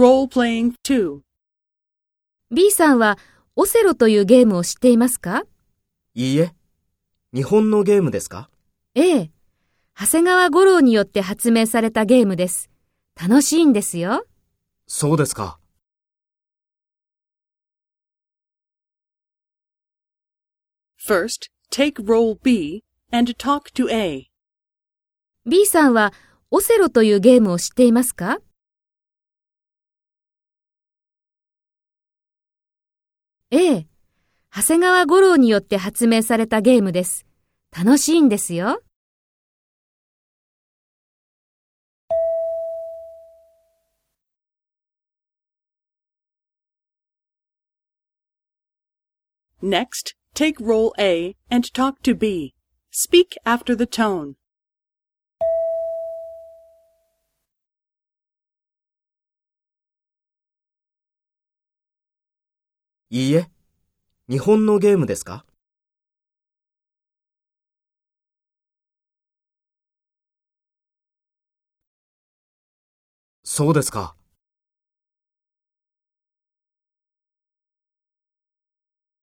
Role-playing 2. B さんはオセロというゲームを知っていますか？いいえ。日本のゲームですか？ええ。長谷川五郎によって発明されたゲームです。楽しいんですよ。そうですか。First, take role B and talk to A. B さんはオセロというゲームを知っていますか？ええ。長谷川五郎によって発明されたゲームです。楽しいんですよ。Next, take role A and talk to B. Speak after the tone. いいえ。日本のゲームですか？そうですか。